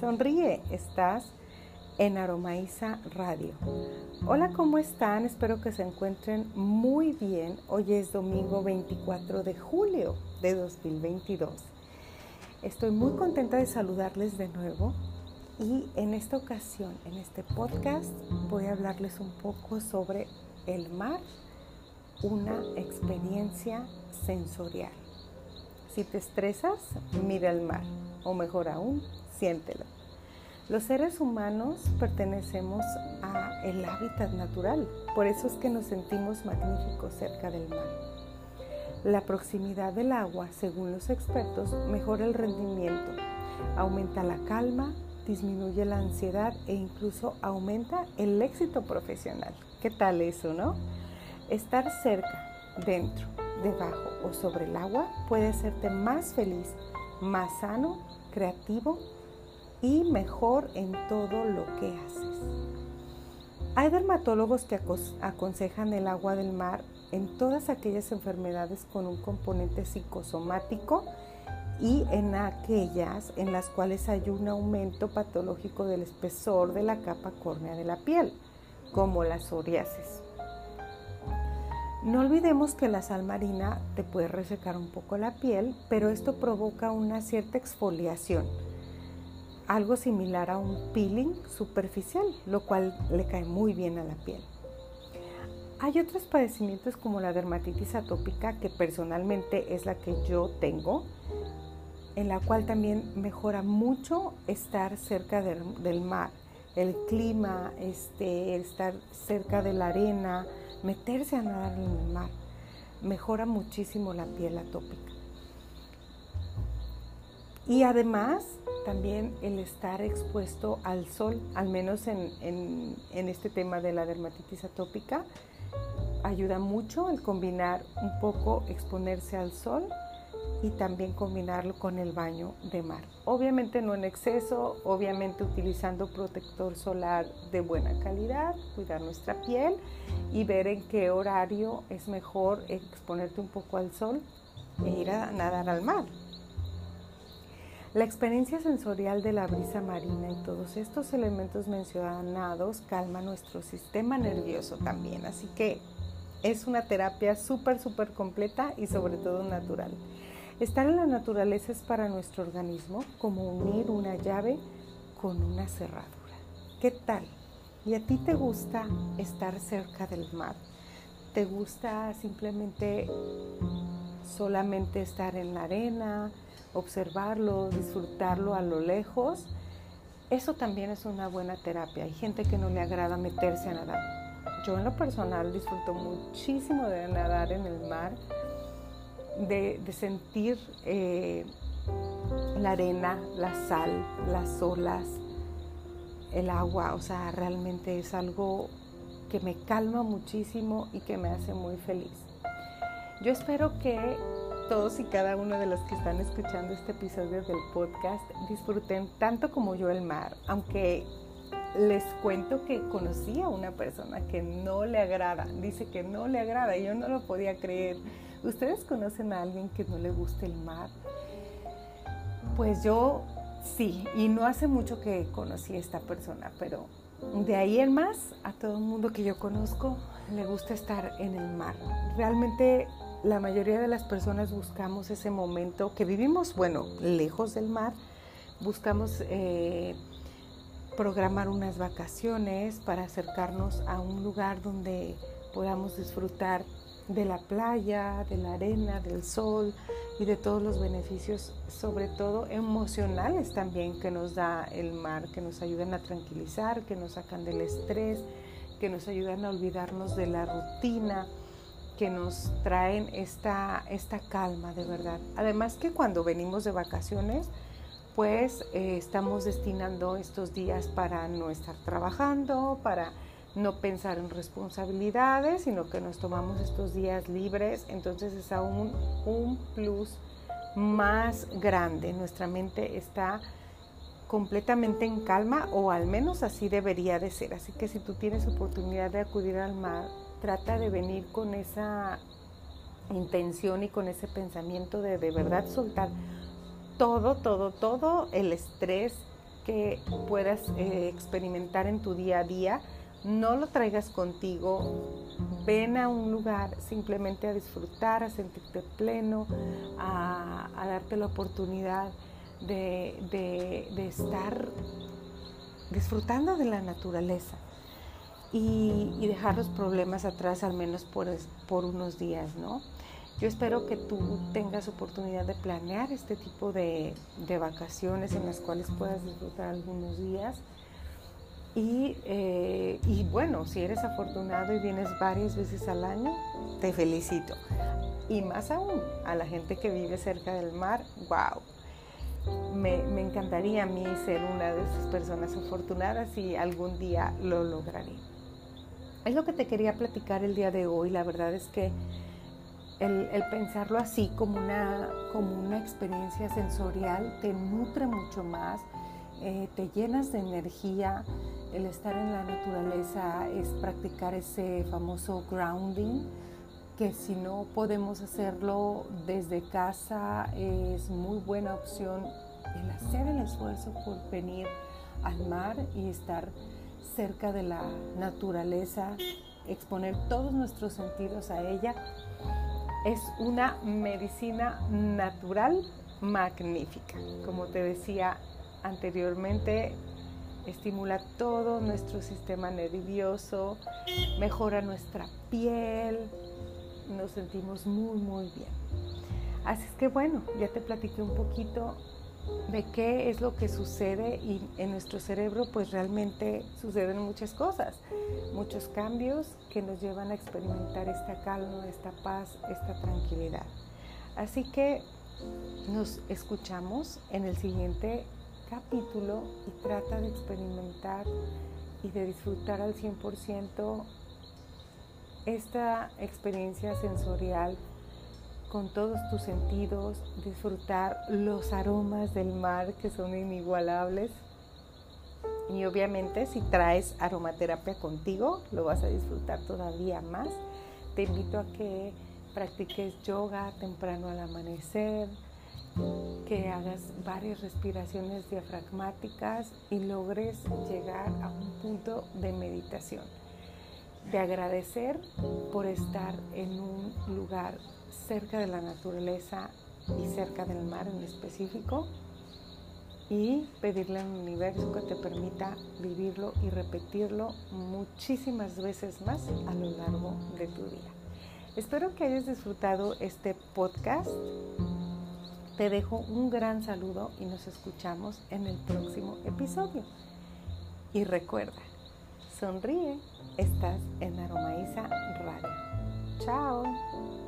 Sonríe, estás en Aromaísa Radio. Hola, ¿cómo están? Espero que se encuentren muy bien. Hoy es domingo 24 de julio de 2022. Estoy muy contenta de saludarles de nuevo y en esta ocasión, en este podcast, voy a hablarles un poco sobre el mar, una experiencia sensorial. Si te estresas, mira el mar, o mejor aún, siéntelo. Los seres humanos pertenecemos a el hábitat natural, por eso es que nos sentimos magníficos cerca del mar. La proximidad del agua, según los expertos, mejora el rendimiento, aumenta la calma, disminuye la ansiedad e incluso aumenta el éxito profesional. ¿Qué tal eso, no? Estar cerca, dentro, debajo o sobre el agua puede hacerte más feliz, más sano, creativo y mejor en todo lo que haces. Hay dermatólogos que aconsejan el agua del mar en todas aquellas enfermedades con un componente psicosomático y en aquellas en las cuales hay un aumento patológico del espesor de la capa córnea de la piel, como la psoriasis. No olvidemos que la sal marina te puede resecar un poco la piel, pero esto provoca una cierta exfoliación, algo similar a un peeling superficial, lo cual le cae muy bien a la piel. Hay otros padecimientos como la dermatitis atópica, que personalmente es la que yo tengo, en la cual también mejora mucho estar cerca del, mar, el clima, este, estar cerca de la arena, meterse a nadar en el mar mejora muchísimo la piel atópica. Y además, también el estar expuesto al sol, al menos en, este tema de la dermatitis atópica, ayuda mucho el combinar un poco exponerse al sol y también combinarlo con el baño de mar. Obviamente no en exceso, obviamente utilizando protector solar de buena calidad, cuidar nuestra piel y ver en qué horario es mejor exponerte un poco al sol e ir a nadar al mar. La experiencia sensorial de la brisa marina y todos estos elementos mencionados calma nuestro sistema nervioso también, así que es una terapia súper, súper completa y sobre todo natural. Estar en la naturaleza es para nuestro organismo como unir una llave con una cerradura. ¿Qué tal? ¿Y a ti te gusta estar cerca del mar? ¿Te gusta simplemente solamente estar en la arena, observarlo, disfrutarlo a lo lejos? Eso también es una buena terapia. Hay gente que no le agrada meterse a nadar. Yo en lo personal disfruto muchísimo de nadar en el mar de, sentir eh, la arena, la sal, las olas, el agua, o sea, realmente es algo que me calma muchísimo y que me hace muy feliz. Yo espero que todos y cada uno de los que están escuchando este episodio del podcast disfruten tanto como yo el mar, aunque les cuento que conocí a una persona que no le agrada, dice que no le agrada, y yo no lo podía creer. ¿Ustedes conocen a alguien que no le guste el mar? Pues yo sí, y no hace mucho que conocí a esta persona, pero de ahí en más, a todo el mundo que yo conozco le gusta estar en el mar. Realmente la mayoría de las personas buscamos ese momento que vivimos, bueno, lejos del mar, buscamos... Eh, programar unas vacaciones para acercarnos a un lugar donde podamos disfrutar de la playa, de la arena, del sol y de todos los beneficios, sobre todo emocionales también que nos da el mar, que nos ayudan a tranquilizar, que nos sacan del estrés, que nos ayudan a olvidarnos de la rutina, que nos traen esta, esta calma de verdad. Además que cuando venimos de vacaciones, pues eh, estamos destinando estos días para no estar trabajando, para no pensar en responsabilidades, sino que nos tomamos estos días libres, entonces es aún un plus más grande. Nuestra mente está completamente en calma o al menos así debería de ser. Así que si tú tienes oportunidad de acudir al mar, trata de venir con esa intención y con ese pensamiento de de verdad soltar todo, todo, todo el estrés que puedas eh, experimentar en tu día a día, no lo traigas contigo, ven a un lugar simplemente a disfrutar, a sentirte pleno, a, darte la oportunidad de, estar disfrutando de la naturaleza y, dejar los problemas atrás al menos por, por unos días, ¿no? Yo espero que tú tengas oportunidad de planear este tipo de, vacaciones en las cuales puedas disfrutar algunos días. Y, eh, y, bueno, si eres afortunado y vienes varias veces al año, te felicito. Y más aún, a la gente que vive cerca del mar, wow. Me, me encantaría a mí ser una de esas personas afortunadas y algún día lo lograré. Es lo que te quería platicar el día de hoy. La verdad es que el, pensarlo así como una, como una experiencia sensorial te nutre mucho más, eh, te llenas de energía. El estar en la naturaleza es practicar ese famoso grounding, que si no podemos hacerlo desde casa es muy buena opción el hacer el esfuerzo por venir al mar y estar cerca de la naturaleza, exponer todos nuestros sentidos a ella es una medicina natural magnífica. Como te decía anteriormente, estimula todo nuestro sistema nervioso, mejora nuestra piel, nos sentimos muy, muy bien. Así es que bueno, ya te platiqué un poquito de qué es lo que sucede y en nuestro cerebro pues realmente suceden muchas cosas, muchos cambios que nos llevan a experimentar esta calma, esta paz, esta tranquilidad. Así que nos escuchamos en el siguiente capítulo y trata de experimentar y de disfrutar al 100% esta experiencia sensorial con todos tus sentidos, disfrutar los aromas del mar que son inigualables. Y obviamente si traes aromaterapia contigo, lo vas a disfrutar todavía más. Te invito a que practiques yoga temprano al amanecer, que hagas varias respiraciones diafragmáticas y logres llegar a un punto de meditación de agradecer por estar en un lugar cerca de la naturaleza y cerca del mar en específico y pedirle al universo que te permita vivirlo y repetirlo muchísimas veces más a lo largo de tu día. Espero que hayas disfrutado este podcast. Te dejo un gran saludo y nos escuchamos en el próximo episodio. Y recuerda, sonríe, estás en Aromaiza Radio. Chao.